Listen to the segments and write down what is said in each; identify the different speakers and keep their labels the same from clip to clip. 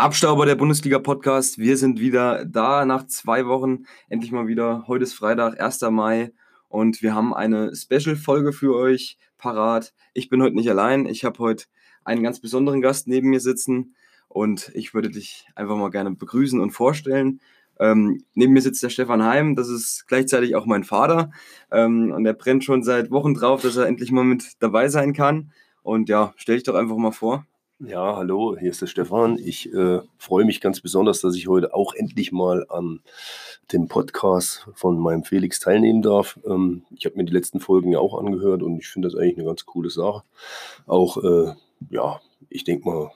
Speaker 1: Abstauber der Bundesliga-Podcast. Wir sind wieder da nach zwei Wochen. Endlich mal wieder. Heute ist Freitag, 1. Mai. Und wir haben eine Special-Folge für euch parat. Ich bin heute nicht allein. Ich habe heute einen ganz besonderen Gast neben mir sitzen. Und ich würde dich einfach mal gerne begrüßen und vorstellen. Ähm, neben mir sitzt der Stefan Heim, das ist gleichzeitig auch mein Vater. Ähm, und er brennt schon seit Wochen drauf, dass er endlich mal mit dabei sein kann. Und ja, stell dich doch einfach mal vor.
Speaker 2: Ja, hallo, hier ist der Stefan. Ich äh, freue mich ganz besonders, dass ich heute auch endlich mal an dem Podcast von meinem Felix teilnehmen darf. Ähm, ich habe mir die letzten Folgen ja auch angehört und ich finde das eigentlich eine ganz coole Sache. Auch, äh, ja, ich denke mal,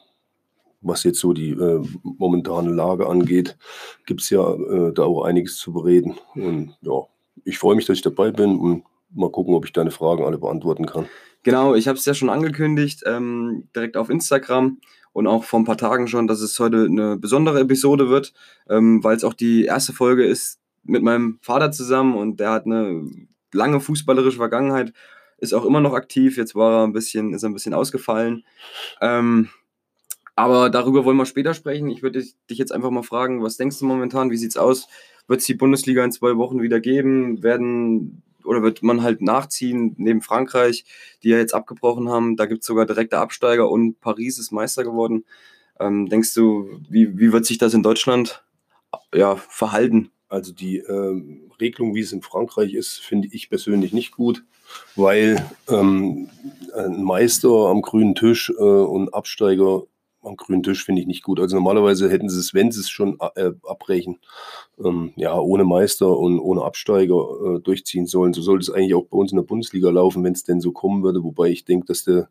Speaker 2: was jetzt so die äh, momentane Lage angeht, gibt es ja äh, da auch einiges zu bereden. Und ja, ich freue mich, dass ich dabei bin und mal gucken, ob ich deine Fragen alle beantworten kann.
Speaker 1: Genau, ich habe es ja schon angekündigt, ähm, direkt auf Instagram und auch vor ein paar Tagen schon, dass es heute eine besondere Episode wird, ähm, weil es auch die erste Folge ist mit meinem Vater zusammen und der hat eine lange fußballerische Vergangenheit, ist auch immer noch aktiv. Jetzt war er ein bisschen, ist er ein bisschen ausgefallen. Ähm, aber darüber wollen wir später sprechen. Ich würde dich jetzt einfach mal fragen, was denkst du momentan? Wie sieht's aus? Wird es die Bundesliga in zwei Wochen wieder geben? Werden oder wird man halt nachziehen neben Frankreich, die ja jetzt abgebrochen haben. Da gibt es sogar direkte Absteiger und Paris ist Meister geworden. Ähm, denkst du, wie, wie wird sich das in Deutschland ja, verhalten?
Speaker 2: Also die ähm, Regelung, wie es in Frankreich ist, finde ich persönlich nicht gut, weil ähm, ein Meister am grünen Tisch äh, und Absteiger am grünen Tisch finde ich nicht gut. Also normalerweise hätten sie es, wenn sie es schon äh, abbrechen, ähm, ja, ohne Meister und ohne Absteiger äh, durchziehen sollen. So sollte es eigentlich auch bei uns in der Bundesliga laufen, wenn es denn so kommen würde. Wobei ich denke, dass der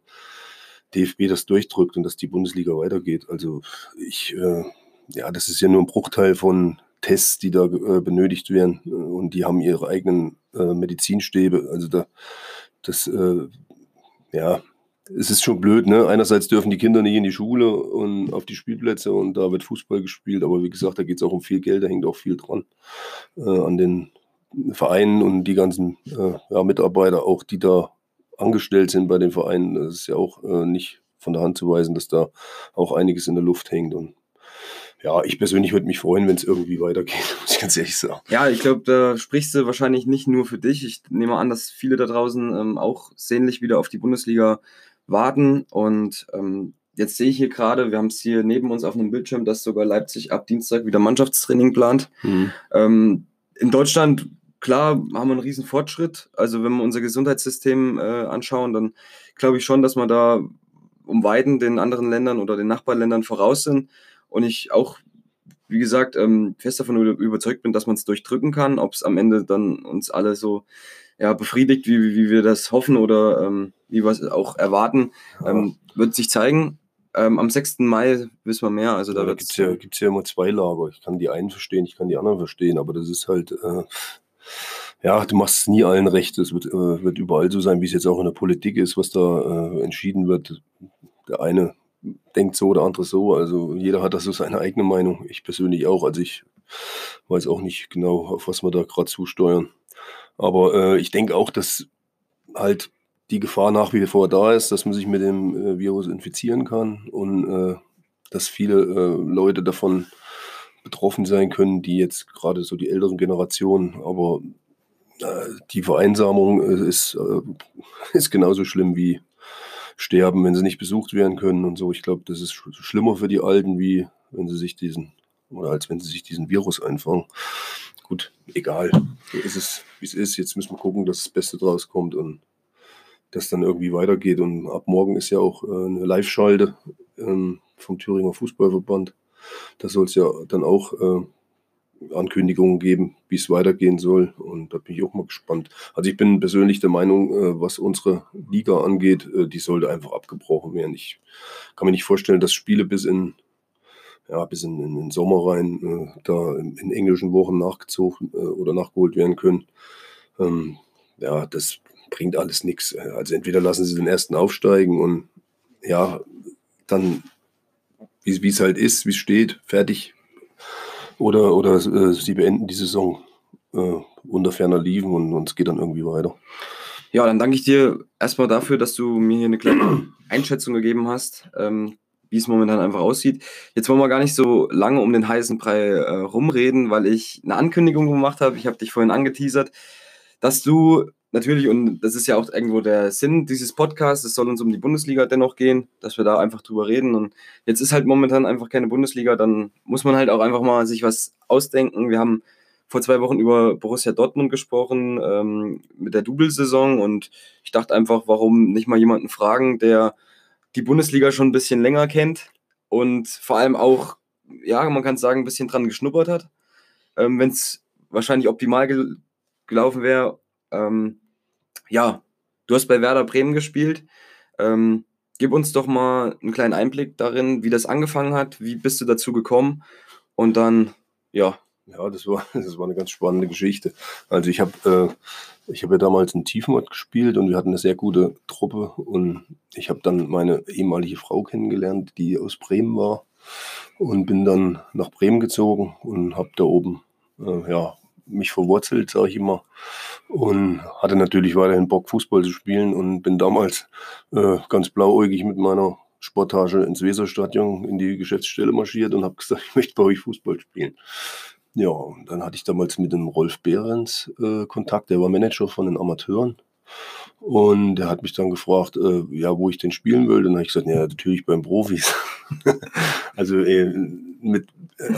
Speaker 2: DFB das durchdrückt und dass die Bundesliga weitergeht. Also ich, äh, ja, das ist ja nur ein Bruchteil von Tests, die da äh, benötigt werden. Und die haben ihre eigenen äh, Medizinstäbe. Also da, das, äh, ja, es ist schon blöd, ne? Einerseits dürfen die Kinder nicht in die Schule und auf die Spielplätze und da wird Fußball gespielt, aber wie gesagt, da geht es auch um viel Geld, da hängt auch viel dran äh, an den Vereinen und die ganzen äh, ja, Mitarbeiter, auch die da angestellt sind bei den Vereinen. Das ist ja auch äh, nicht von der Hand zu weisen, dass da auch einiges in der Luft hängt und ja, ich persönlich würde mich freuen, wenn es irgendwie weitergeht, muss ich ganz ehrlich sagen.
Speaker 1: Ja, ich glaube, da sprichst du wahrscheinlich nicht nur für dich. Ich nehme an, dass viele da draußen ähm, auch sehnlich wieder auf die Bundesliga warten. Und ähm, jetzt sehe ich hier gerade, wir haben es hier neben uns auf einem Bildschirm, dass sogar Leipzig ab Dienstag wieder Mannschaftstraining plant. Mhm. Ähm, in Deutschland, klar, haben wir einen riesen Fortschritt. Also wenn wir unser Gesundheitssystem äh, anschauen, dann glaube ich schon, dass wir da um Weiden den anderen Ländern oder den Nachbarländern voraus sind. Und ich auch, wie gesagt, ähm, fest davon überzeugt bin, dass man es durchdrücken kann. Ob es am Ende dann uns alle so ja, befriedigt, wie, wie wir das hoffen oder ähm, wie wir es auch erwarten, ähm, wird sich zeigen. Ähm, am 6. Mai wissen wir mehr. Also da
Speaker 2: ja, da gibt es ja, gibt's ja immer zwei Lager. Ich kann die einen verstehen, ich kann die anderen verstehen, aber das ist halt, äh, ja, du machst es nie allen recht. Es wird, äh, wird überall so sein, wie es jetzt auch in der Politik ist, was da äh, entschieden wird. Der eine denkt so, der andere so. Also jeder hat da so seine eigene Meinung. Ich persönlich auch. Also ich weiß auch nicht genau, auf was wir da gerade zusteuern. Aber äh, ich denke auch, dass halt die Gefahr nach wie vor da ist, dass man sich mit dem äh, Virus infizieren kann und äh, dass viele äh, Leute davon betroffen sein können, die jetzt gerade so die älteren Generationen, aber äh, die Vereinsamung äh, ist, ist genauso schlimm wie sterben, wenn sie nicht besucht werden können und so. Ich glaube, das ist schlimmer für die Alten, wie wenn sie sich diesen, oder als wenn sie sich diesen Virus einfangen gut, egal. So ist es, wie es ist. Jetzt müssen wir gucken, dass das Beste draus kommt und das dann irgendwie weitergeht. Und ab morgen ist ja auch äh, eine Live-Schalte ähm, vom Thüringer Fußballverband. Da soll es ja dann auch äh, Ankündigungen geben, wie es weitergehen soll. Und da bin ich auch mal gespannt. Also ich bin persönlich der Meinung, äh, was unsere Liga angeht, die sollte einfach abgebrochen werden. Ich kann mir nicht vorstellen, dass Spiele bis in ja, bis in, in den Sommer rein äh, da in, in, englischen Wochen nachgezogen äh, oder nachgeholt werden können. Ähm, ja, das bringt alles nichts. Also entweder lassen sie den ersten aufsteigen und ja, dann, wie es halt ist, wie es steht, fertig. Oder, oder äh, sie beenden die Saison äh, unter ferner Liefen und, und es geht dann irgendwie weiter.
Speaker 1: Ja, dann danke ich dir erstmal dafür, dass du mir hier eine kleine Einschätzung gegeben hast. Ähm, wie es momentan einfach aussieht. Jetzt wollen wir gar nicht so lange um den heißen Brei äh, rumreden, weil ich eine Ankündigung gemacht habe. Ich habe dich vorhin angeteasert, dass du natürlich, und das ist ja auch irgendwo der Sinn dieses Podcasts, es soll uns um die Bundesliga dennoch gehen, dass wir da einfach drüber reden. Und jetzt ist halt momentan einfach keine Bundesliga, dann muss man halt auch einfach mal sich was ausdenken. Wir haben vor zwei Wochen über Borussia Dortmund gesprochen, ähm, mit der Double-Saison und ich dachte einfach, warum nicht mal jemanden fragen, der die Bundesliga schon ein bisschen länger kennt und vor allem auch, ja, man kann sagen, ein bisschen dran geschnuppert hat. Ähm, Wenn es wahrscheinlich optimal gel gelaufen wäre, ähm, ja, du hast bei Werder Bremen gespielt. Ähm, gib uns doch mal einen kleinen Einblick darin, wie das angefangen hat, wie bist du dazu gekommen und dann, ja.
Speaker 2: Ja, das war, das war eine ganz spannende Geschichte. Also ich habe äh, ich hab ja damals in Tiefenort gespielt und wir hatten eine sehr gute Truppe und ich habe dann meine ehemalige Frau kennengelernt, die aus Bremen war und bin dann nach Bremen gezogen und habe da oben äh, ja, mich verwurzelt, sage ich immer. Und hatte natürlich weiterhin Bock, Fußball zu spielen und bin damals äh, ganz blauäugig mit meiner Sporttasche ins Weserstadion in die Geschäftsstelle marschiert und habe gesagt, ich möchte bei euch Fußball spielen. Ja, und dann hatte ich damals mit dem Rolf Behrens äh, Kontakt, der war Manager von den Amateuren. Und er hat mich dann gefragt, äh, ja, wo ich denn spielen will. Dann habe ich gesagt, ja, natürlich beim Profis. also äh, mit,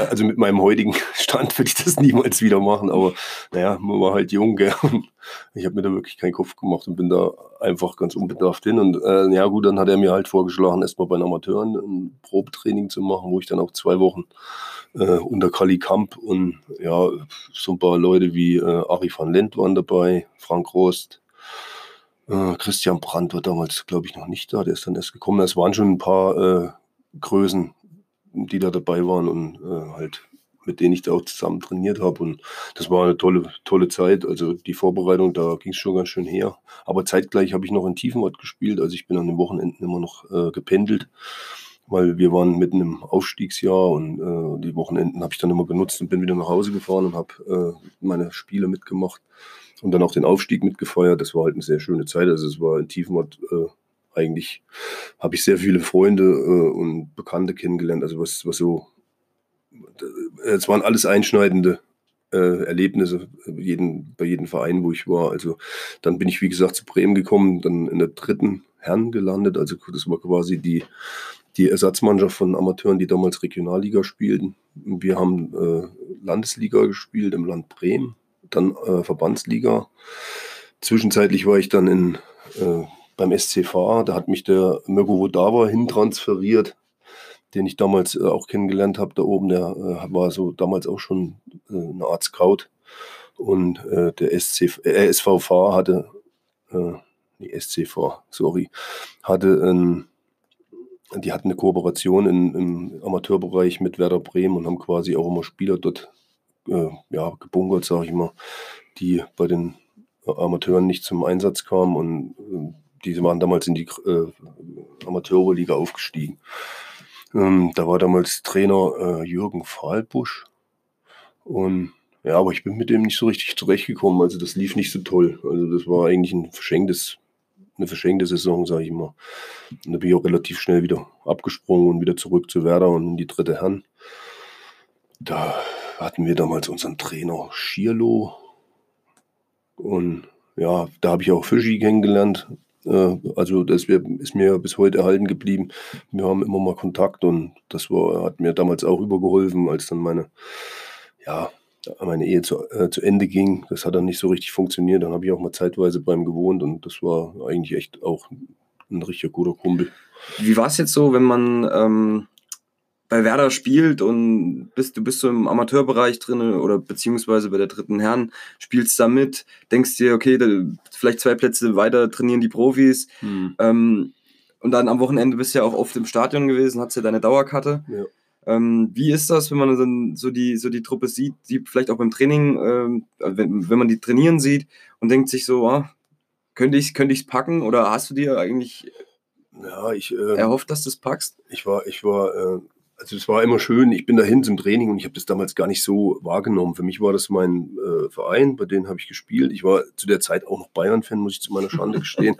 Speaker 2: also mit meinem heutigen Stand würde ich das niemals wieder machen, aber naja, man war halt jung, gell? Und ich habe mir da wirklich keinen Kopf gemacht und bin da einfach ganz unbedarft hin. Und äh, ja gut, dann hat er mir halt vorgeschlagen, erstmal bei den Amateuren ein Probetraining zu machen, wo ich dann auch zwei Wochen äh, unter Kali Kamp und ja, so ein paar Leute wie äh, Ari van Lent waren dabei, Frank Rost, äh, Christian Brandt war damals, glaube ich, noch nicht da, der ist dann erst gekommen. Es waren schon ein paar äh, Größen, die da dabei waren und äh, halt mit denen ich da auch zusammen trainiert habe. Und das war eine tolle, tolle Zeit. Also die Vorbereitung, da ging es schon ganz schön her. Aber zeitgleich habe ich noch in Tiefenort gespielt. Also ich bin an den Wochenenden immer noch äh, gependelt, weil wir waren mitten im Aufstiegsjahr und äh, die Wochenenden habe ich dann immer genutzt und bin wieder nach Hause gefahren und habe äh, meine Spiele mitgemacht und dann auch den Aufstieg mitgefeiert. Das war halt eine sehr schöne Zeit. Also es war in Tiefenort äh, eigentlich, habe ich sehr viele Freunde äh, und Bekannte kennengelernt. Also was, was so, äh, es waren alles einschneidende äh, Erlebnisse jeden, bei jedem Verein, wo ich war. Also dann bin ich, wie gesagt, zu Bremen gekommen, dann in der dritten Herren gelandet. Also das war quasi die, die Ersatzmannschaft von Amateuren, die damals Regionalliga spielten. Wir haben äh, Landesliga gespielt im Land Bremen dann äh, Verbandsliga. Zwischenzeitlich war ich dann in, äh, beim SCV, da hat mich der Mirko Vodava hintransferiert, den ich damals äh, auch kennengelernt habe da oben. Der äh, war so damals auch schon äh, eine Art Scout. Und äh, der SC, SVV hatte, die SCV, sorry, hatte ein die hatten eine Kooperation in, im Amateurbereich mit Werder Bremen und haben quasi auch immer Spieler dort äh, ja, gebunkert, sage ich mal, die bei den Amateuren nicht zum Einsatz kamen und diese waren damals in die äh, Amateurliga aufgestiegen. Ähm, da war damals Trainer äh, Jürgen Fahlbusch und ja, aber ich bin mit dem nicht so richtig zurechtgekommen. Also das lief nicht so toll. Also das war eigentlich ein verschenktes, eine verschenkte Saison, sage ich mal. Und da bin ich auch relativ schnell wieder abgesprungen und wieder zurück zu Werder und in die dritte Herren. Da hatten wir damals unseren Trainer Schierlo. Und ja, da habe ich auch Fischi kennengelernt. Äh, also das ist mir bis heute erhalten geblieben. Wir haben immer mal Kontakt und das war, hat mir damals auch übergeholfen, als dann meine, ja, meine Ehe zu, äh, zu Ende ging. Das hat dann nicht so richtig funktioniert. Dann habe ich auch mal zeitweise beim gewohnt und das war eigentlich echt auch ein richtig guter Kumpel.
Speaker 1: Wie war es jetzt so, wenn man ähm, bei Werder spielt und bist, du bist so im Amateurbereich drin oder beziehungsweise bei der dritten Herren, spielst da mit, denkst dir, okay, da, vielleicht zwei Plätze weiter trainieren die Profis. Hm. Ähm, und dann am Wochenende bist du ja auch oft im Stadion gewesen, hast ja deine Dauerkarte. Ja. Ähm, wie ist das, wenn man dann so die, so die Truppe sieht, die vielleicht auch beim Training, ähm, wenn, wenn man die trainieren sieht und denkt sich so, ah, könnte ich es könnte packen oder hast du dir eigentlich
Speaker 2: ja, ich, äh,
Speaker 1: erhofft, dass du es packst?
Speaker 2: Ich war, ich war äh, also es war immer schön, ich bin dahin zum Training und ich habe das damals gar nicht so wahrgenommen. Für mich war das mein äh, Verein, bei dem habe ich gespielt. Ich war zu der Zeit auch noch Bayern-Fan, muss ich zu meiner Schande gestehen.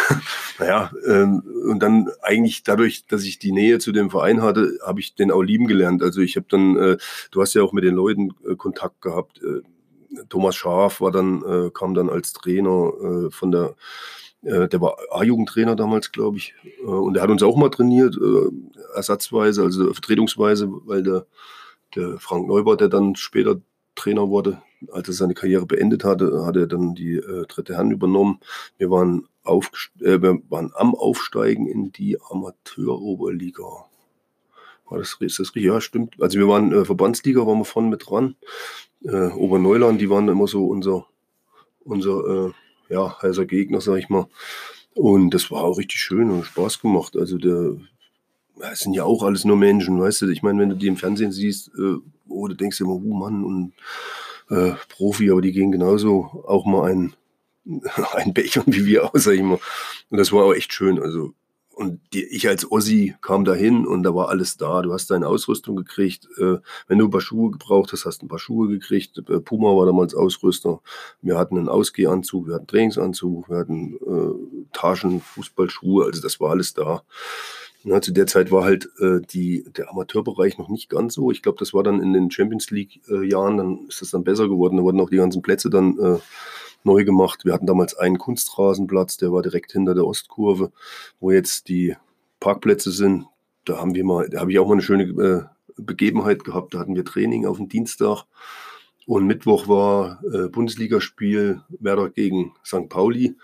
Speaker 2: naja, ähm, und dann eigentlich dadurch, dass ich die Nähe zu dem Verein hatte, habe ich den auch lieben gelernt. Also ich habe dann, äh, du hast ja auch mit den Leuten äh, Kontakt gehabt. Äh, Thomas Schaf war dann, äh, kam dann als Trainer äh, von der äh, der war A-Jugendtrainer damals, glaube ich. Äh, und der hat uns auch mal trainiert, äh, ersatzweise, also vertretungsweise, weil der, der Frank Neubert, der dann später Trainer wurde, als er seine Karriere beendet hatte, hat er dann die dritte Hand übernommen. Wir waren, wir waren am Aufsteigen in die Amateuroberliga. War das, ist das richtig? Ja, stimmt. Also wir waren Verbandsliga, waren wir vorne mit dran. Oberneuland, die waren immer so unser, unser ja, heißer Gegner, sag ich mal. Und das war auch richtig schön und Spaß gemacht. Also der, das sind ja auch alles nur Menschen, weißt du. Ich meine, wenn du die im Fernsehen siehst, äh, oh, du denkst immer, oh Mann, und äh, Profi, aber die gehen genauso auch mal ein, ein Bechern wie wir aus, sag ich mal. Und das war auch echt schön. Also und die, ich als Ossi kam dahin und da war alles da. Du hast deine Ausrüstung gekriegt. Äh, wenn du ein paar Schuhe gebraucht hast, hast du ein paar Schuhe gekriegt. Äh, Puma war damals Ausrüster. Wir hatten einen Ausgehanzug, wir hatten Trainingsanzug, wir hatten äh, Taschen, Fußballschuhe. Also das war alles da. Ja, zu der Zeit war halt äh, die, der Amateurbereich noch nicht ganz so. Ich glaube, das war dann in den Champions League-Jahren, äh, dann ist das dann besser geworden. Da wurden auch die ganzen Plätze dann äh, neu gemacht. Wir hatten damals einen Kunstrasenplatz, der war direkt hinter der Ostkurve, wo jetzt die Parkplätze sind. Da haben wir mal, da habe ich auch mal eine schöne äh, Begebenheit gehabt. Da hatten wir Training auf dem Dienstag und Mittwoch war äh, Bundesligaspiel Werder gegen St. Pauli.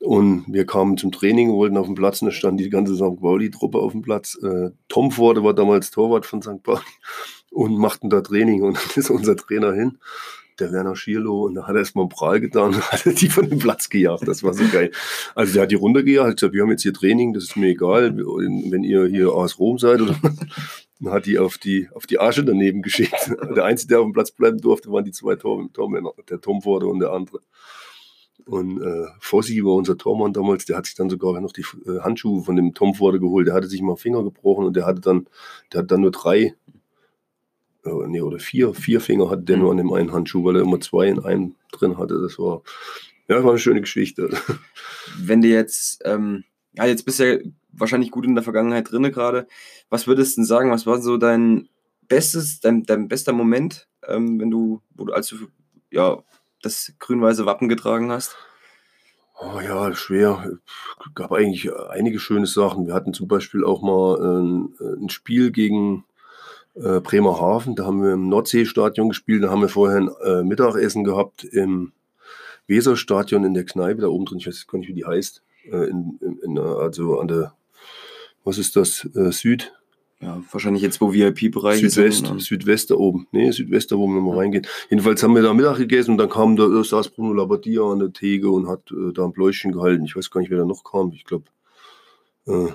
Speaker 2: Und wir kamen zum Training, wollten auf dem Platz und da stand die ganze St. Pauli-Truppe auf dem Platz. Äh, Tom Forde war damals Torwart von St. Pauli und machten da Training und dann ist unser Trainer hin der Werner Schierlo, und da hat er erstmal einen Prahl getan und hat die von dem Platz gejagt. Das war so geil. Also der hat die runtergejagt, hat gesagt, wir haben jetzt hier Training, das ist mir egal, wenn ihr hier aus Rom seid oder dann hat die auf die, auf die Asche daneben geschickt. Der Einzige, der auf dem Platz bleiben durfte, waren die zwei Tor Tormänner, der Tom Forde und der andere. Und äh, Fossi war unser Tormann damals, der hat sich dann sogar noch die äh, Handschuhe von dem Tom Forde geholt. Der hatte sich mal Finger gebrochen und der hatte dann, der hat dann nur drei nee, oder vier, vier Finger hatte der nur an dem einen Handschuh, weil er immer zwei in einem drin hatte. Das war, ja, war eine schöne Geschichte.
Speaker 1: Wenn du jetzt, ähm, ja, jetzt bist du ja wahrscheinlich gut in der Vergangenheit drinne gerade. Was würdest du denn sagen, was war so dein bestes, dein, dein bester Moment, ähm, wenn du, wo du, als du ja, das grün-weiße Wappen getragen hast?
Speaker 2: Oh ja, schwer. Gab eigentlich einige schöne Sachen. Wir hatten zum Beispiel auch mal ein, ein Spiel gegen äh, Bremerhaven. Da haben wir im Nordseestadion gespielt. Da haben wir vorher ein äh, Mittagessen gehabt im Weserstadion in der Kneipe da oben drin. Ich weiß gar nicht, wie die heißt. Äh, in, in, also an der, was ist das? Äh, Süd.
Speaker 1: Ja, wahrscheinlich jetzt, wo VIP-Bereich
Speaker 2: Südwest, sind, Südwest da oben. Nee, Südwest da, wo wir mal ja. reingehen. Jedenfalls haben wir da Mittag gegessen und dann kam da, da saß Bruno Labbadia an der Theke und hat äh, da ein Bläuschen gehalten. Ich weiß gar nicht, wer da noch kam. Ich glaube, äh,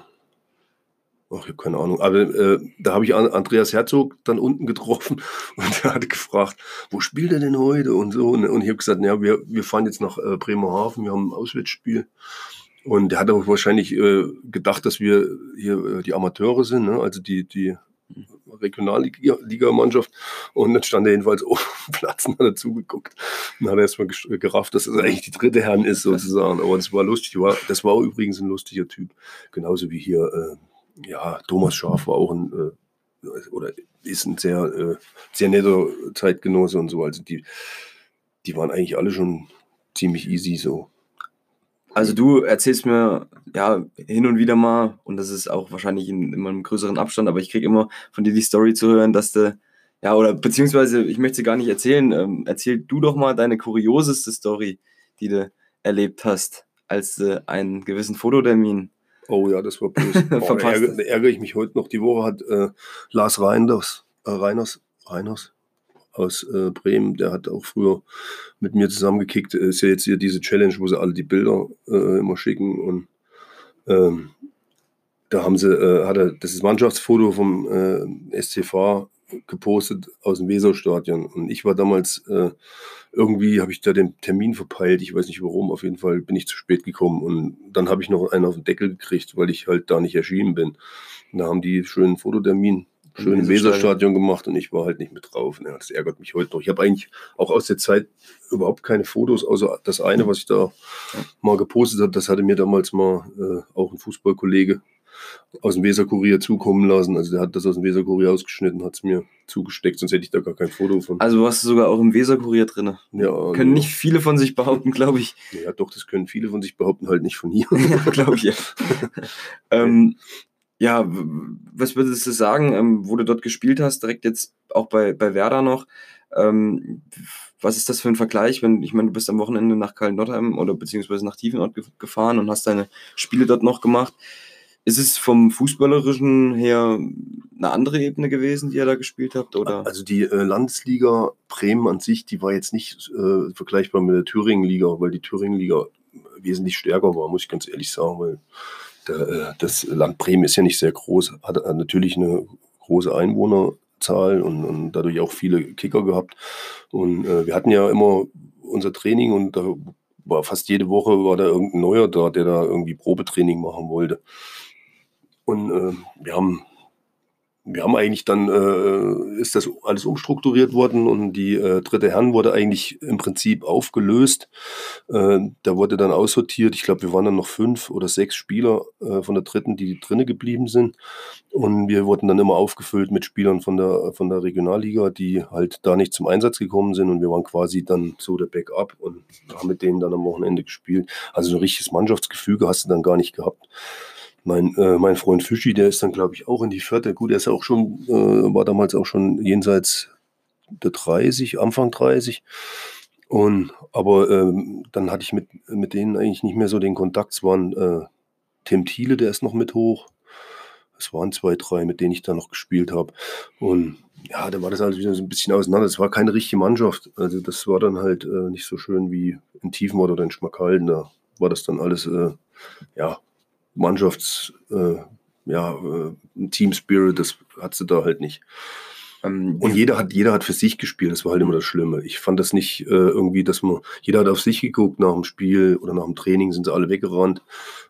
Speaker 2: Ach, ich habe keine Ahnung. Aber äh, da habe ich Andreas Herzog dann unten getroffen und er hat gefragt, wo spielt er denn heute und so. Und, und ich habe gesagt, ja, wir, wir fahren jetzt nach äh, Bremerhaven, wir haben ein Auswärtsspiel. Und der hat aber wahrscheinlich äh, gedacht, dass wir hier äh, die Amateure sind, ne? also die, die Regionalliga-Mannschaft. Und dann stand er jedenfalls auf dem Platz und hat zugeguckt. Und dann hat er erstmal gerafft, dass es eigentlich die dritte Herren ist, sozusagen. Aber das war lustig. Das war übrigens ein lustiger Typ. Genauso wie hier äh, ja, Thomas Schaf war auch ein, äh, oder ist ein sehr, äh, sehr netter Zeitgenosse und so. Also die, die waren eigentlich alle schon ziemlich easy so.
Speaker 1: Also du erzählst mir ja hin und wieder mal, und das ist auch wahrscheinlich in immer einem größeren Abstand, aber ich kriege immer von dir die Story zu hören, dass du, ja, oder beziehungsweise ich möchte sie gar nicht erzählen. Ähm, erzähl du doch mal deine kurioseste Story, die du erlebt hast, als du einen gewissen Fototermin
Speaker 2: Oh ja, das war böse. Oh, da ärgere, ärgere, ich mich heute noch. Die Woche hat äh, Lars Reinders, äh, Reiners, Reiners aus äh, Bremen, der hat auch früher mit mir zusammengekickt. Ist ja jetzt hier diese Challenge, wo sie alle die Bilder äh, immer schicken und ähm, da haben sie, äh, hat er das ist Mannschaftsfoto vom äh, SCV gepostet aus dem Weserstadion. Und ich war damals, äh, irgendwie habe ich da den Termin verpeilt. Ich weiß nicht warum. Auf jeden Fall bin ich zu spät gekommen. Und dann habe ich noch einen auf den Deckel gekriegt, weil ich halt da nicht erschienen bin. Und da haben die schönen Fototermin schön im Weserstadion gemacht und ich war halt nicht mit drauf. Ne? Das ärgert mich heute noch. Ich habe eigentlich auch aus der Zeit überhaupt keine Fotos, außer das eine, was ich da mal gepostet habe. Das hatte mir damals mal äh, auch ein Fußballkollege aus dem Weserkurier zukommen lassen. Also der hat das aus dem Weserkurier ausgeschnitten, hat es mir zugesteckt, sonst hätte ich da gar kein Foto von.
Speaker 1: Also du hast sogar auch im Weserkurier drin. Ja, können ja. nicht viele von sich behaupten, glaube ich.
Speaker 2: Ja, doch, das können viele von sich behaupten, halt nicht von hier.
Speaker 1: ja, glaube ich, ja. ähm, ja, was würdest du sagen, ähm, wo du dort gespielt hast, direkt jetzt auch bei, bei Werder noch? Ähm, was ist das für ein Vergleich, wenn, ich meine, du bist am Wochenende nach Köln-Nottheim oder beziehungsweise nach Tiefenort gefahren und hast deine Spiele dort noch gemacht. Ist es vom Fußballerischen her eine andere Ebene gewesen, die ihr da gespielt habt? Oder?
Speaker 2: Also die äh, Landesliga Bremen an sich, die war jetzt nicht äh, vergleichbar mit der Thüringen-Liga, weil die Thüringen-Liga wesentlich stärker war, muss ich ganz ehrlich sagen, weil der, äh, das Land Bremen ist ja nicht sehr groß, hat, natürlich eine große Einwohnerzahl und, und, dadurch auch viele Kicker gehabt. Und äh, wir hatten ja immer unser Training und da war fast jede Woche war da irgendein Neuer da, der da irgendwie Probetraining machen wollte. Und äh, wir haben wir haben eigentlich dann, äh, ist das alles umstrukturiert worden und die äh, dritte Herren wurde eigentlich im Prinzip aufgelöst. Äh, da wurde dann aussortiert. Ich glaube, wir waren dann noch fünf oder sechs Spieler äh, von der dritten, die drinnen geblieben sind. Und wir wurden dann immer aufgefüllt mit Spielern von der, von der Regionalliga, die halt da nicht zum Einsatz gekommen sind. Und wir waren quasi dann so der Backup und haben mit denen dann am Wochenende gespielt. Also ein richtiges Mannschaftsgefüge hast du dann gar nicht gehabt. Mein, äh, mein Freund Fischi, der ist dann, glaube ich, auch in die vierte. Gut, er ist auch schon, äh, war damals auch schon jenseits der 30, Anfang 30. Und, aber ähm, dann hatte ich mit, mit denen eigentlich nicht mehr so den Kontakt. Es waren äh, Tim Thiele, der ist noch mit hoch. Es waren zwei, drei, mit denen ich da noch gespielt habe. Und ja, da war das alles wieder so ein bisschen auseinander. Es war keine richtige Mannschaft. Also das war dann halt äh, nicht so schön wie in Tiefenort oder in Schmackhalden. Da war das dann alles, äh, ja, Mannschafts, äh, ja, äh, Team Spirit, das hat sie da halt nicht. Ähm, und jeder hat, jeder hat für sich gespielt, das war halt immer das Schlimme. Ich fand das nicht äh, irgendwie, dass man, jeder hat auf sich geguckt nach dem Spiel oder nach dem Training, sind sie alle weggerannt.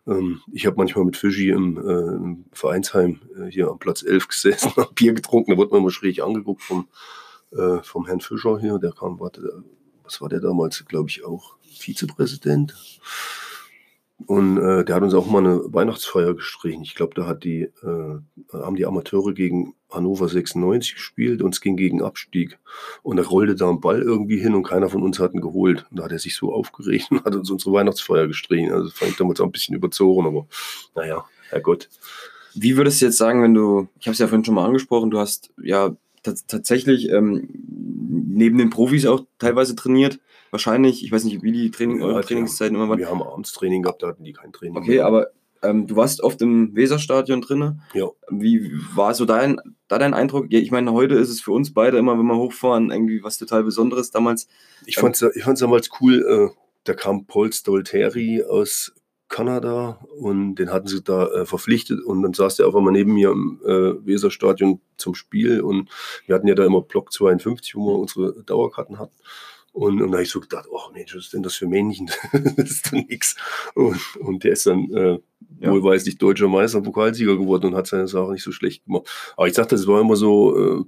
Speaker 2: Ähm, ich habe manchmal mit Fischi im, äh, im Vereinsheim äh, hier am Platz 11 gesessen, hab Bier getrunken, da wurde man immer schräg angeguckt vom, äh, vom Herrn Fischer hier, der kam, warte, was war der damals, glaube ich, auch Vizepräsident? Und äh, der hat uns auch mal eine Weihnachtsfeier gestrichen. Ich glaube, da hat die, äh, haben die Amateure gegen Hannover 96 gespielt und es ging gegen Abstieg. Und da rollte da ein Ball irgendwie hin und keiner von uns hat ihn geholt. Und da hat er sich so aufgeregt und hat uns unsere Weihnachtsfeier gestrichen. Also fand ich damals auch ein bisschen überzogen, aber naja, Herrgott.
Speaker 1: Wie würdest du jetzt sagen, wenn du, ich habe es ja vorhin schon mal angesprochen, du hast ja tatsächlich ähm, neben den Profis auch teilweise trainiert wahrscheinlich. Ich weiß nicht, wie die Training, ja, eure Trainingszeiten
Speaker 2: immer waren. Wir haben abends Training gehabt, da hatten die kein Training.
Speaker 1: Okay, mehr. aber ähm, du warst oft im Weserstadion drin.
Speaker 2: Ja.
Speaker 1: Wie war so dein, da dein Eindruck? Ja, ich meine, heute ist es für uns beide immer, wenn wir hochfahren, irgendwie was total Besonderes damals.
Speaker 2: Ich ähm, fand es ich damals cool. Äh, da kam Paul Stolteri aus Kanada und den hatten sie da äh, verpflichtet und dann saß der auf einmal neben mir im äh, Weserstadion zum Spiel und wir hatten ja da immer Block 52, wo wir unsere Dauerkarten hatten. Und, und da habe ich so gedacht, oh Mensch, was ist denn das für Männchen? das ist dann nix. Und, und der ist dann äh, ja. wohlweislich deutscher Meister, Pokalsieger geworden und hat seine Sache nicht so schlecht gemacht. Aber ich dachte, das war immer so, äh,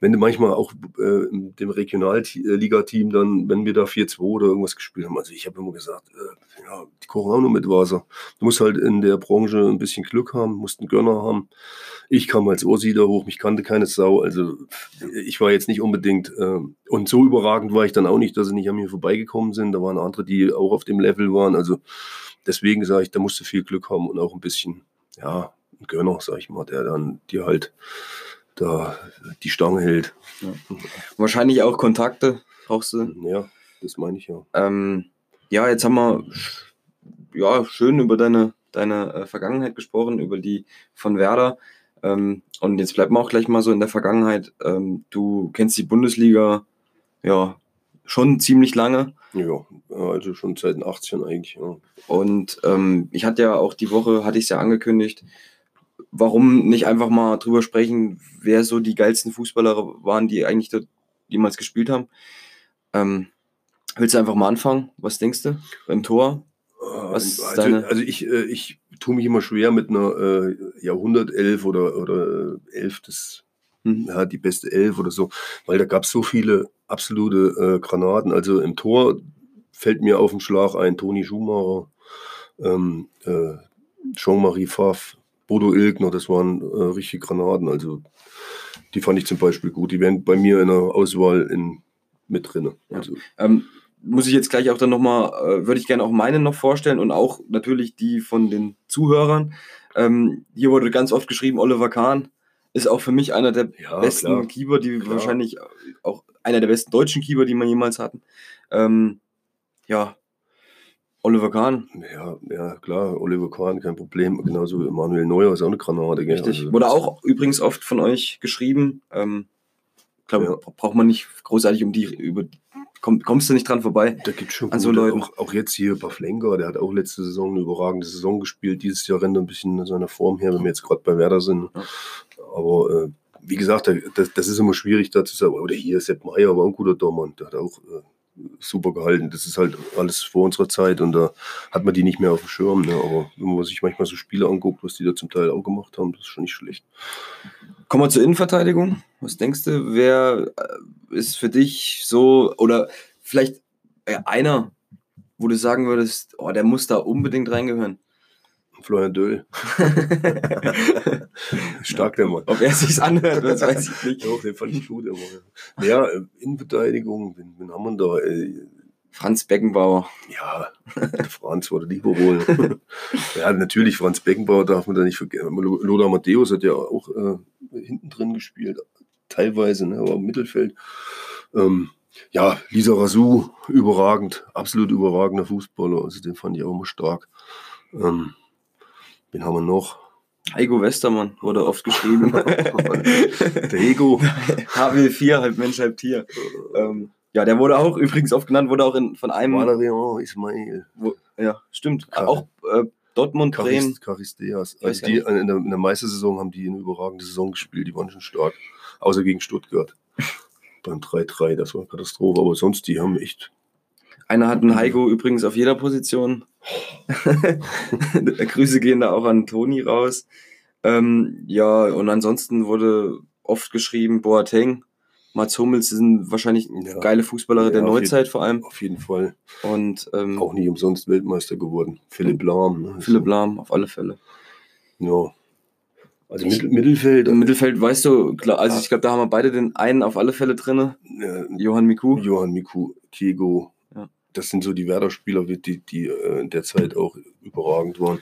Speaker 2: wenn du manchmal auch äh, dem Regionalliga-Team dann, wenn wir da 4-2 oder irgendwas gespielt haben, also ich habe immer gesagt, äh, ja, die kochen auch nur mit Wasser. Du musst halt in der Branche ein bisschen Glück haben, musst einen Gönner haben. Ich kam als Ursieder hoch, mich kannte keine Sau. Also ich war jetzt nicht unbedingt, äh, und so überragend war ich dann auch nicht, dass sie nicht an mir vorbeigekommen sind. Da waren andere, die auch auf dem Level waren. Also deswegen sage ich, da musst du viel Glück haben und auch ein bisschen, ja, ein Gönner, sag ich mal, der dann dir halt da die Stange hält.
Speaker 1: Ja. Wahrscheinlich auch Kontakte brauchst du.
Speaker 2: Ja, das meine ich ja.
Speaker 1: Ähm, ja, jetzt haben wir ja schön über deine, deine äh, Vergangenheit gesprochen, über die von Werder. Ähm, und jetzt bleiben wir auch gleich mal so in der Vergangenheit. Ähm, du kennst die Bundesliga ja schon ziemlich lange.
Speaker 2: Ja, also schon seit den 80ern eigentlich. Ja.
Speaker 1: Und ähm, ich hatte ja auch die Woche, hatte ich es ja angekündigt, warum nicht einfach mal drüber sprechen, wer so die geilsten Fußballer waren, die eigentlich dort jemals gespielt haben. Ähm, willst du einfach mal anfangen? Was denkst du beim Tor?
Speaker 2: Was also, also ich, äh, ich tue mich immer schwer mit einer äh, Jahrhundertelf oder, oder äh, Elf. Das mhm. ja, die beste Elf oder so, weil da gab es so viele absolute äh, Granaten. Also im Tor fällt mir auf den Schlag ein Toni Schumacher, ähm, äh, Jean-Marie Pfaff, Bodo Ilgner, das waren äh, richtige Granaten. Also die fand ich zum Beispiel gut. Die wären bei mir in der Auswahl in, mit drin. Also.
Speaker 1: Ja. Ähm, muss ich jetzt gleich auch dann nochmal, äh, würde ich gerne auch meine noch vorstellen und auch natürlich die von den Zuhörern. Ähm, hier wurde ganz oft geschrieben, Oliver Kahn ist auch für mich einer der ja, besten klar. Keeper, die klar. wahrscheinlich auch einer der besten deutschen Keeper, die wir jemals hatten. Ähm, ja, Oliver Kahn.
Speaker 2: Ja, ja, klar, Oliver Kahn, kein Problem. Genauso Manuel Neuer ist auch eine Granate.
Speaker 1: Gell? Richtig. Also, Wurde auch übrigens oft von euch geschrieben. Ähm, glaube, ja. braucht man nicht großartig um die über komm, kommst du nicht dran vorbei.
Speaker 2: Da gibt es schon an so Leuten. Auch, auch, jetzt hier Baflenga, der hat auch letzte Saison eine überragende Saison gespielt. Dieses Jahr rennt er ein bisschen in seiner Form her, wenn wir jetzt gerade bei Werder sind. Ja. Aber äh, wie gesagt, das, das, ist immer schwierig da zu sagen. Oder hier Sepp Meier war ein guter Dormann. Der hat auch äh, super gehalten. Das ist halt alles vor unserer Zeit und da hat man die nicht mehr auf dem Schirm. Ne? Aber wenn man sich manchmal so Spiele anguckt, was die da zum Teil auch gemacht haben, das ist schon nicht schlecht.
Speaker 1: Kommen wir zur Innenverteidigung. Was denkst du, wer äh, ist für dich so, oder vielleicht äh, einer, wo du sagen würdest, oh, der muss da unbedingt reingehören?
Speaker 2: Florian Döll. Stark der Mann.
Speaker 1: Ob er sich's anhört, das weiß ich nicht.
Speaker 2: Doch, den fand ich gut. Aber, ja, Innenverteidigung, wen, wen haben wir da?
Speaker 1: Franz Beckenbauer.
Speaker 2: Ja, Franz war der Lieberwohl. ja, natürlich, Franz Beckenbauer darf man da nicht vergessen. Lothar Matthäus hat ja auch äh, hinten drin gespielt, teilweise, ne, aber im Mittelfeld. Ähm, ja, Lisa Rasu, überragend, absolut überragender Fußballer. Also den fand ich auch immer stark. Ähm, Wen haben wir noch?
Speaker 1: Heiko Westermann wurde oft geschrieben.
Speaker 2: der Hego.
Speaker 1: HW4, halb Mensch, halb Tier. ähm, ja, der wurde auch übrigens oft genannt, wurde auch in, von einem.
Speaker 2: Valerian Ismail.
Speaker 1: Wo, ja, stimmt. Kar auch äh, Dortmund, Bremen.
Speaker 2: Charisteas. Also die, in, der, in der Meistersaison haben die eine überragende Saison gespielt, die waren schon stark. Außer gegen Stuttgart. Beim 3-3, das war eine Katastrophe. Aber sonst, die haben echt
Speaker 1: einer hat einen Heiko übrigens auf jeder Position. Grüße gehen da auch an Toni raus. Ähm, ja, und ansonsten wurde oft geschrieben, Boateng, Mats Hummels sind wahrscheinlich ja. geile Fußballer ja, der Neuzeit
Speaker 2: jeden,
Speaker 1: vor allem.
Speaker 2: Auf jeden Fall.
Speaker 1: Und ähm,
Speaker 2: auch nie umsonst Weltmeister geworden. Philipp Lahm. Ne?
Speaker 1: Philipp Lahm, auf alle Fälle.
Speaker 2: Ja. Also Mittel, Mittelfeld.
Speaker 1: Im Mittelfeld weißt du, klar, also ich glaube, da haben wir beide den einen auf alle Fälle drin. Johann Miku.
Speaker 2: Johann Miku, Diego, das sind so die Werder-Spieler, die, die äh, in der Zeit auch überragend waren.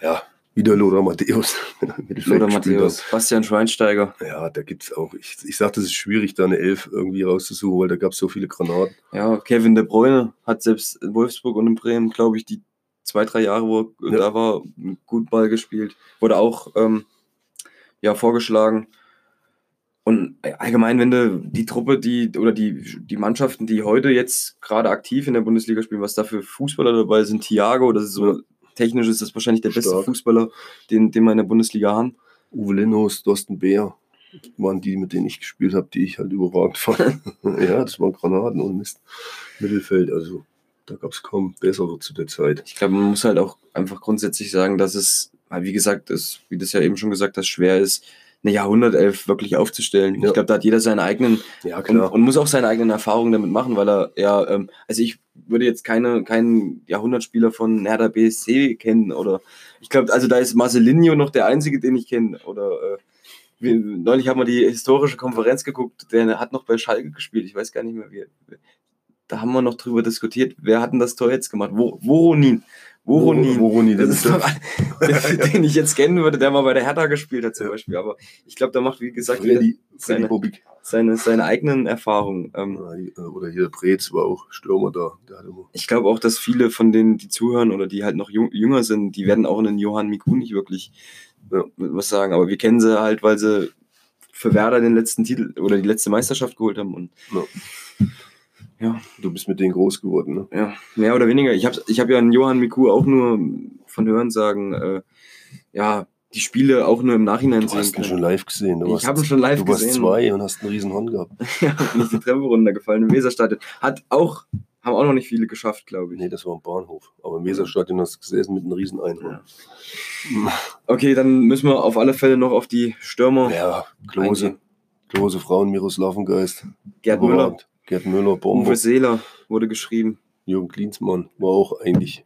Speaker 2: Ja, wieder Lothar Matthäus.
Speaker 1: Lothar Matthäus, Bastian Schweinsteiger.
Speaker 2: Ja, da gibt es auch. Ich, ich sagte, es ist schwierig, da eine Elf irgendwie rauszusuchen, weil da gab es so viele Granaten.
Speaker 1: Ja, Kevin De Bruyne hat selbst in Wolfsburg und in Bremen, glaube ich, die zwei, drei Jahre, wo er ja. da war, gut Ball gespielt. Wurde auch ähm, ja, vorgeschlagen. Und allgemein, wenn du die Truppe, die oder die, die Mannschaften, die heute jetzt gerade aktiv in der Bundesliga spielen, was da für Fußballer dabei sind, Thiago, das ist so technisch ist das wahrscheinlich der Stark. beste Fußballer, den, den wir in der Bundesliga haben.
Speaker 2: Uwe Linnos, Dorsten Bär waren die, mit denen ich gespielt habe, die ich halt überragend fand. ja, das waren Granaten und Mist. Mittelfeld, also da gab es kaum bessere zu der Zeit.
Speaker 1: Ich glaube, man muss halt auch einfach grundsätzlich sagen, dass es, wie gesagt, ist, wie das ja eben schon gesagt hast, schwer ist, eine Jahrhundertelf wirklich aufzustellen. Ja. Ich glaube, da hat jeder seine eigenen
Speaker 2: ja, und,
Speaker 1: und, muss auch seine eigenen Erfahrungen damit machen, weil er ja, ähm, also ich würde jetzt keine, keinen Jahrhundertspieler von Hertha BSC kennen oder ich glaube, also da ist Marcelinho noch der einzige, den ich kenne oder äh, wir, neulich haben wir die historische Konferenz geguckt, der hat noch bei Schalke gespielt, ich weiß gar nicht mehr wie. Da haben wir noch drüber diskutiert, wer hat denn das Tor jetzt gemacht? Wo, Voronin. Voronin.
Speaker 2: Voronin,
Speaker 1: das ist doch, den ich jetzt kennen würde, der mal bei der Hertha gespielt hat zum Beispiel. Aber ich glaube, der macht, wie gesagt,
Speaker 2: Freddy,
Speaker 1: seine, seine, seine, eigenen Erfahrungen. Ähm,
Speaker 2: oder hier Brez war auch Stürmer da.
Speaker 1: ich glaube auch, dass viele von denen, die zuhören oder die halt noch jung, jünger sind, die werden auch einen Johann Miku nicht wirklich ja, was sagen. Aber wir kennen sie halt, weil sie für Werder den letzten Titel oder die letzte Meisterschaft geholt haben. Und
Speaker 2: ja. Ja. Du bist mit denen groß geworden, ne?
Speaker 1: Ja, mehr oder weniger. Ich habe ich hab ja einen Johann Miku auch nur von Hörensagen, äh, ja, die Spiele auch nur im Nachhinein
Speaker 2: du sehen. Du hast ihn schon live gesehen.
Speaker 1: Du ich habe ihn schon live
Speaker 2: du
Speaker 1: gesehen.
Speaker 2: Du warst zwei und hast einen riesen Horn gehabt.
Speaker 1: ja, bin ich die Treppe runtergefallen im Weserstadion. Hat auch, haben auch noch nicht viele geschafft, glaube ich.
Speaker 2: Nee, das war im Bahnhof. Aber im Weserstadion hast du gesessen mit einem riesen Einhorn.
Speaker 1: Ja. Okay, dann müssen wir auf alle Fälle noch auf die Stürmer
Speaker 2: Ja, Klose. Eingehen. Große Frauen, Miroslavengeist.
Speaker 1: Gerd Müller.
Speaker 2: Gerd Müller, Bombe.
Speaker 1: Uwe Seeler wurde geschrieben.
Speaker 2: Jürgen Klinsmann war auch eigentlich,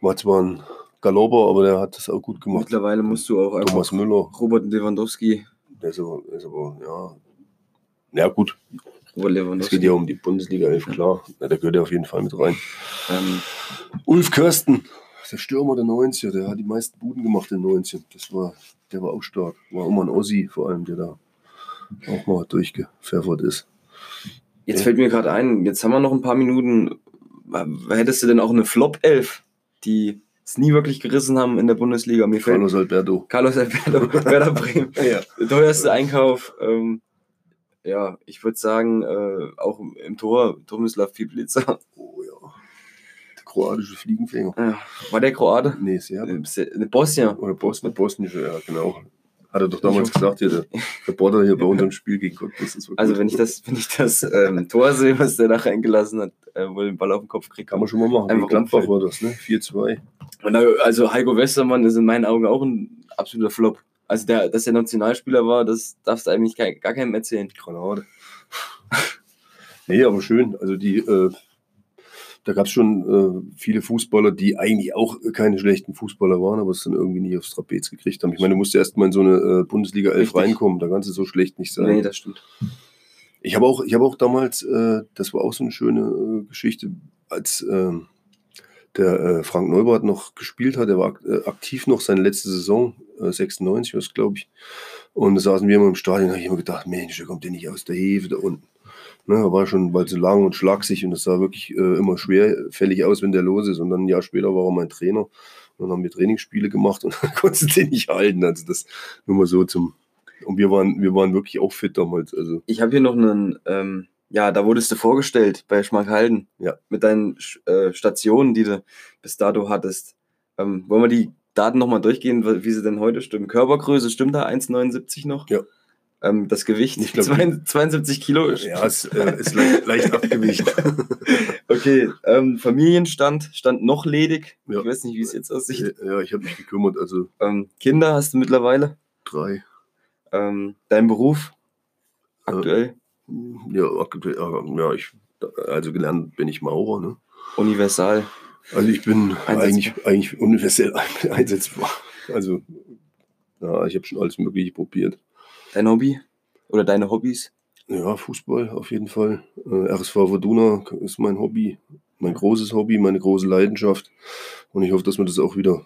Speaker 2: war zwar ein Galopper, aber der hat das auch gut gemacht.
Speaker 1: Mittlerweile musst du auch einfach
Speaker 2: Thomas Müller,
Speaker 1: Robert Lewandowski,
Speaker 2: der ist aber, ist aber ja. Ja, gut,
Speaker 1: Robert
Speaker 2: es geht
Speaker 1: Lewandowski.
Speaker 2: ja um die Bundesliga 11, klar. Ja, der gehört ja auf jeden Fall mit rein.
Speaker 1: Ähm,
Speaker 2: Ulf Kirsten, der Stürmer der 90er, der hat die meisten Buden gemacht in den 90ern. Das war, der war auch stark. War immer ein Ossi vor allem, der da auch mal durchgepfeffert ist.
Speaker 1: Jetzt fällt mir gerade ein, jetzt haben wir noch ein paar Minuten. Äh, Hättest du denn auch eine Flop 11, die es nie wirklich gerissen haben in der Bundesliga? Mir fällt
Speaker 2: Carlos Alberto.
Speaker 1: Carlos Alberto, Werder Bremen.
Speaker 2: Ja.
Speaker 1: Der teuerste Einkauf. Ähm, ja, ich würde sagen, äh, auch im- Tor Tomislav Fiblica.
Speaker 2: Oh ja. Der kroatische Fliegenfänger.
Speaker 1: Ja, war der Kroate?
Speaker 2: Nee, Serb.
Speaker 1: Eine Bosnier.
Speaker 2: Oder Bosnien, bosnische, ja, genau. Hat er doch damals gesagt, hier, der, Border hier bei unserem Spiel gegen Cottbus. Das war
Speaker 1: Also wenn ich das, wenn ich das ähm, Tor sehe, was der da reingelassen hat, äh, wo er den Ball auf den Kopf kriegt.
Speaker 2: Kann man schon mal machen.
Speaker 1: Einfach
Speaker 2: Gladbach war das, ne? 4-2.
Speaker 1: Und da, also Heiko Westermann ist in meinen Augen auch ein absoluter Flop. Also der, dass er Nationalspieler war, das darfst du eigentlich gar keinem erzählen.
Speaker 2: Granate. nee, aber schön. Also die, äh, da gab es schon äh, viele Fußballer, die eigentlich auch keine schlechten Fußballer waren, aber es dann irgendwie nicht aufs Trapez gekriegt haben. Ich meine, du musst erst mal in so eine äh, Bundesliga 11
Speaker 1: Richtig.
Speaker 2: reinkommen, da kannst du so schlecht nicht sein.
Speaker 1: Nee, das stimmt.
Speaker 2: Ich habe auch, ich habe auch damals, äh, das war auch so eine schöne äh, Geschichte, als ähm, der äh, Frank Neubart noch gespielt hat, der war ak äh, aktiv noch seine letzte Saison, äh, 96 war es, glaube ich. Und da saßen wir immer im Stadion, da habe ich immer gedacht, Mensch, der kommt ja nicht aus der Hefe da unten. Ne, er war schon bald so lang und schlagsig und es sah wirklich äh, immer schwerfällig aus, wenn der los ist. Und dann ein Jahr später war er mein Trainer. Und dann haben wir Trainingsspiele gemacht und dann konnte den nicht halten. Also das nur mal so zum. Und wir waren, wir waren wirklich auch fit damals. Also
Speaker 1: Ich habe hier noch einen, ähm, ja, da wurdest du vorgestellt bei Schmalkalden.
Speaker 2: Ja.
Speaker 1: Mit deinen äh, Stationen, die du bis dato hattest. Ähm, wollen wir die Daten nochmal durchgehen, wie wie sie denn heute stimmen? Körpergröße, stimmt da 1,79 noch?
Speaker 2: Ja.
Speaker 1: Ähm, das Gewicht,
Speaker 2: Ich glaub,
Speaker 1: 72 Kilo.
Speaker 2: Ja, es äh, ist leicht, leicht abgewichen.
Speaker 1: Okay, ähm, Familienstand stand noch ledig.
Speaker 2: Ja.
Speaker 1: Ich weiß nicht, wie es jetzt aussieht.
Speaker 2: Ja, ich habe mich gekümmert. Also
Speaker 1: Ähm, Kinder hast du mittlerweile.
Speaker 2: drei.
Speaker 1: Ähm, dein Beruf aktuell
Speaker 2: Ja, aktuell, ja, ich, also gelernt bin ich Maurer. Ne?
Speaker 1: universal.
Speaker 2: Also ich bin eigentlich, eigentlich universell ein- einsetzbar. Also ja, ich habe schon alles Mögliche probiert.
Speaker 1: Dein Hobby oder deine Hobbys?
Speaker 2: Ja, Fußball auf jeden Fall. Äh, RSV Verduna ist mein Hobby, mein großes Hobby, meine große Leidenschaft. Und ich hoffe, dass wir das auch wieder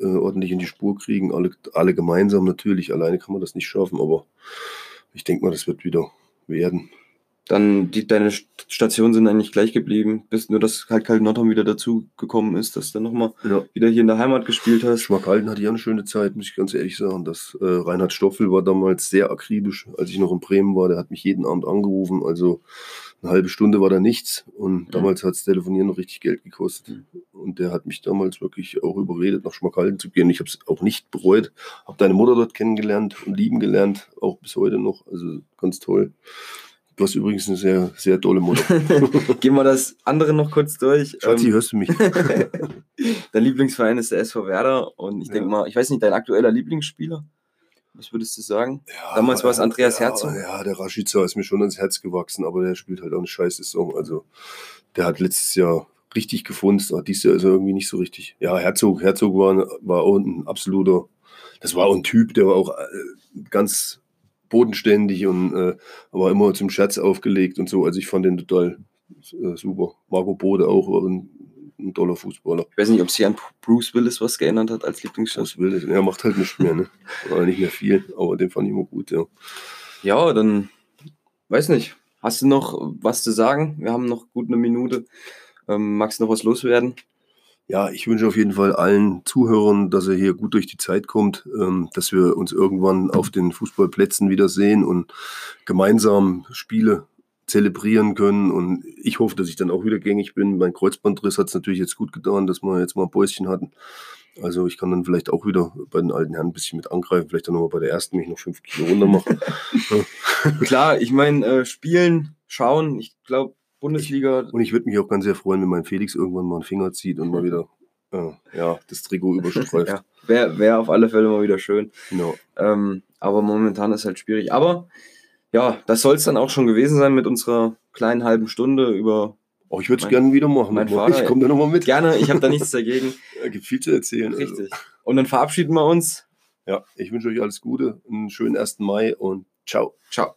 Speaker 2: äh, ordentlich in die Spur kriegen. Alle, alle gemeinsam natürlich. Alleine kann man das nicht schaffen, aber ich denke mal, das wird wieder werden.
Speaker 1: Dann die, deine St- Stationen sind eigentlich gleich geblieben, bis nur dass halt Nordheim wieder dazu gekommen ist, dass du nochmal
Speaker 2: Ja.
Speaker 1: wieder hier in der Heimat gespielt hast.
Speaker 2: Schmackhalden hatte auch eine schöne Zeit, muss ich ganz ehrlich sagen. Das, äh, Reinhard Stoffel war damals sehr akribisch, als ich noch in Bremen war. Der hat mich jeden Abend angerufen. Also eine halbe Stunde war da nichts. Und damals hat das Telefonieren noch richtig Geld gekostet. Und der hat mich damals wirklich auch überredet, nach Schmackhalden zu gehen. Ich habe es auch nicht bereut. Habe deine Mutter dort kennengelernt und lieben gelernt, auch bis heute noch. Also ganz toll. Du hast übrigens eine sehr, sehr tolle Mutter.
Speaker 1: Gehen wir das andere noch kurz durch.
Speaker 2: Schatzi,
Speaker 1: Ähm,
Speaker 2: hörst du mich?
Speaker 1: dein Lieblingsverein ist der SV Werder und ich
Speaker 2: Ja.
Speaker 1: denke mal, ich weiß nicht, dein aktueller Lieblingsspieler? Was würdest du sagen?
Speaker 2: Ja,
Speaker 1: Damals war es Andreas
Speaker 2: ja,
Speaker 1: Herzog.
Speaker 2: Ja, der Rashica ist mir schon ans Herz gewachsen, aber der spielt halt auch eine scheiß Saison. Also der hat letztes Jahr richtig gefunden, aber dieses Jahr ist er irgendwie nicht so richtig. Ja, Herzog, Herzog war, war auch ein absoluter, das war auch ein Typ, der war auch äh, ganz bodenständig und äh, aber immer zum Scherz aufgelegt und so. Also ich fand den total äh, super. Marco Bode auch, war ein, ein toller Fußballer.
Speaker 1: Ich weiß nicht, ob sich an Bruce Willis was geändert hat als Lieblingsspieler.
Speaker 2: Was will das? Er macht halt nicht mehr, ne? Oder nicht mehr viel, aber den fand ich immer gut, ja.
Speaker 1: Ja, dann weiß nicht. Hast du noch was zu sagen? Wir haben noch gut eine Minute. Ähm, magst du noch was loswerden?
Speaker 2: Ja, ich wünsche auf jeden Fall allen Zuhörern, dass er hier gut durch die Zeit kommt, ähm, dass wir uns irgendwann auf den Fußballplätzen wiedersehen und gemeinsam Spiele zelebrieren können. Und ich hoffe, dass ich dann auch wieder gängig bin. Mein Kreuzbandriss hat es natürlich jetzt gut getan, dass wir jetzt mal ein Päuschen hatten. Also ich kann dann vielleicht auch wieder bei den alten Herren ein bisschen mit angreifen, vielleicht dann nochmal bei der ersten mich noch fünf Kilo runter machen.
Speaker 1: Klar, ich meine, äh, spielen, schauen. Ich glaube, Bundesliga,
Speaker 2: Und ich würde mich auch ganz sehr freuen, wenn mein Felix irgendwann mal einen Finger zieht und mal wieder äh, ja, das Trikot überstreift.
Speaker 1: ja, wäre wär auf alle Fälle mal wieder schön.
Speaker 2: Genau.
Speaker 1: Ähm, aber momentan ist halt schwierig. Aber ja, das soll es dann auch schon gewesen sein mit unserer kleinen halben Stunde über.
Speaker 2: Oh, ich würde es gerne wieder machen.
Speaker 1: Mein Vater,
Speaker 2: ich komme da nochmal mit.
Speaker 1: Gerne, ich habe da nichts dagegen.
Speaker 2: Es gibt viel zu erzählen. also.
Speaker 1: Richtig. Und dann verabschieden wir uns.
Speaker 2: Ja, ich wünsche euch alles Gute, einen schönen 1. Mai und ciao.
Speaker 1: Ciao.